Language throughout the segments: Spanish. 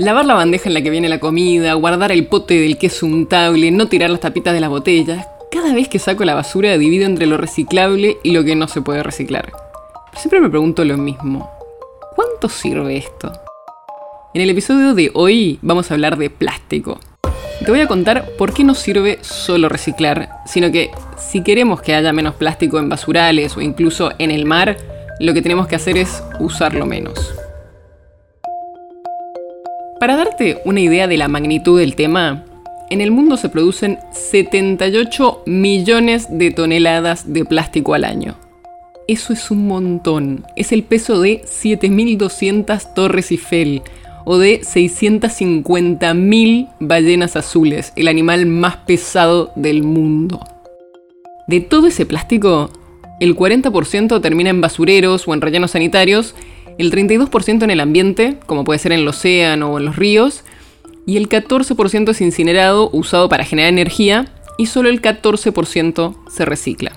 Lavar la bandeja en la que viene la comida, guardar el pote del queso untable, no tirar las tapitas de las botellas. Cada vez que saco la basura divido entre lo reciclable y lo que no se puede reciclar. siempre me pregunto lo mismo. ¿Cuánto sirve esto? En el episodio de hoy vamos a hablar de plástico. Te voy a contar por qué no sirve solo reciclar, sino que si queremos que haya menos plástico en basurales o incluso en el mar, lo que tenemos que hacer es usarlo menos. Para darte una idea de la magnitud del tema, en el mundo se producen 78 millones de toneladas de plástico al año. Eso es un montón. Es el peso de 7.200 torres Eiffel o de 650.000 ballenas azules, el animal más pesado del mundo. De todo ese plástico, el 40% termina en basureros o en rellenos sanitarios el 32% en el ambiente, como puede ser en el océano o en los ríos, y el 14% es incinerado, usado para generar energía, y solo el 14% se recicla.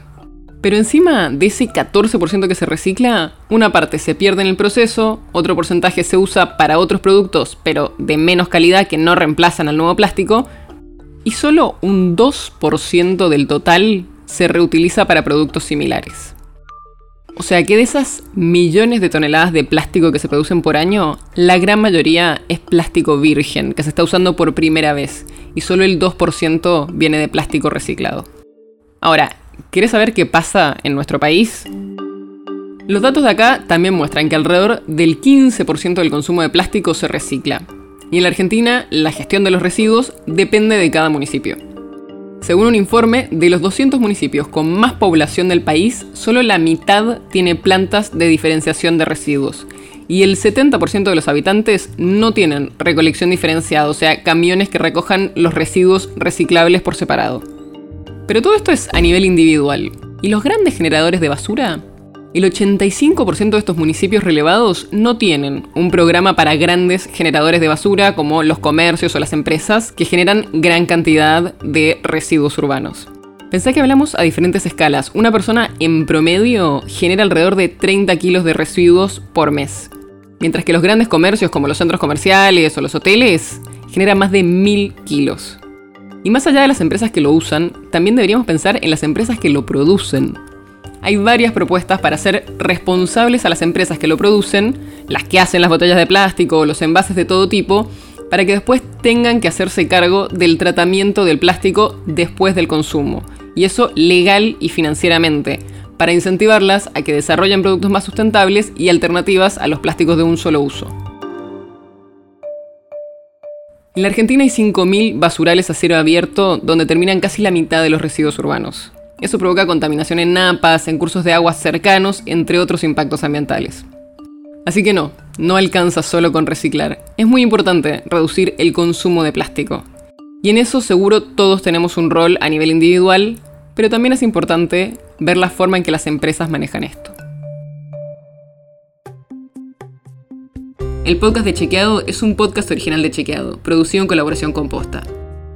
Pero encima de ese 14% que se recicla, una parte se pierde en el proceso, otro porcentaje se usa para otros productos, pero de menos calidad que no reemplazan al nuevo plástico, y solo un 2% del total se reutiliza para productos similares. O sea que de esas millones de toneladas de plástico que se producen por año, la gran mayoría es plástico virgen, que se está usando por primera vez, y solo el 2% viene de plástico reciclado. Ahora, ¿quieres saber qué pasa en nuestro país? Los datos de acá también muestran que alrededor del 15% del consumo de plástico se recicla. Y en la Argentina, la gestión de los residuos depende de cada municipio. Según un informe, de los 200 municipios con más población del país, solo la mitad tiene plantas de diferenciación de residuos. Y el 70% de los habitantes no tienen recolección diferenciada, o sea, camiones que recojan los residuos reciclables por separado. Pero todo esto es a nivel individual. ¿Y los grandes generadores de basura? El 85% de estos municipios relevados no tienen un programa para grandes generadores de basura como los comercios o las empresas que generan gran cantidad de residuos urbanos. Pensá que hablamos a diferentes escalas. Una persona en promedio genera alrededor de 30 kilos de residuos por mes. Mientras que los grandes comercios como los centros comerciales o los hoteles generan más de 1000 kilos. Y más allá de las empresas que lo usan, también deberíamos pensar en las empresas que lo producen hay varias propuestas para hacer responsables a las empresas que lo producen, las que hacen las botellas de plástico o los envases de todo tipo, para que después tengan que hacerse cargo del tratamiento del plástico después del consumo. Y eso legal y financieramente, para incentivarlas a que desarrollen productos más sustentables y alternativas a los plásticos de un solo uso. En la Argentina hay 5.000 basurales a cielo abierto donde terminan casi la mitad de los residuos urbanos. Eso provoca contaminación en napas, en cursos de aguas cercanos, entre otros impactos ambientales. Así que no, no alcanza solo con reciclar. Es muy importante reducir el consumo de plástico. Y en eso seguro todos tenemos un rol a nivel individual, pero también es importante ver la forma en que las empresas manejan esto. El podcast de Chequeado es un podcast original de Chequeado, producido en colaboración con Posta.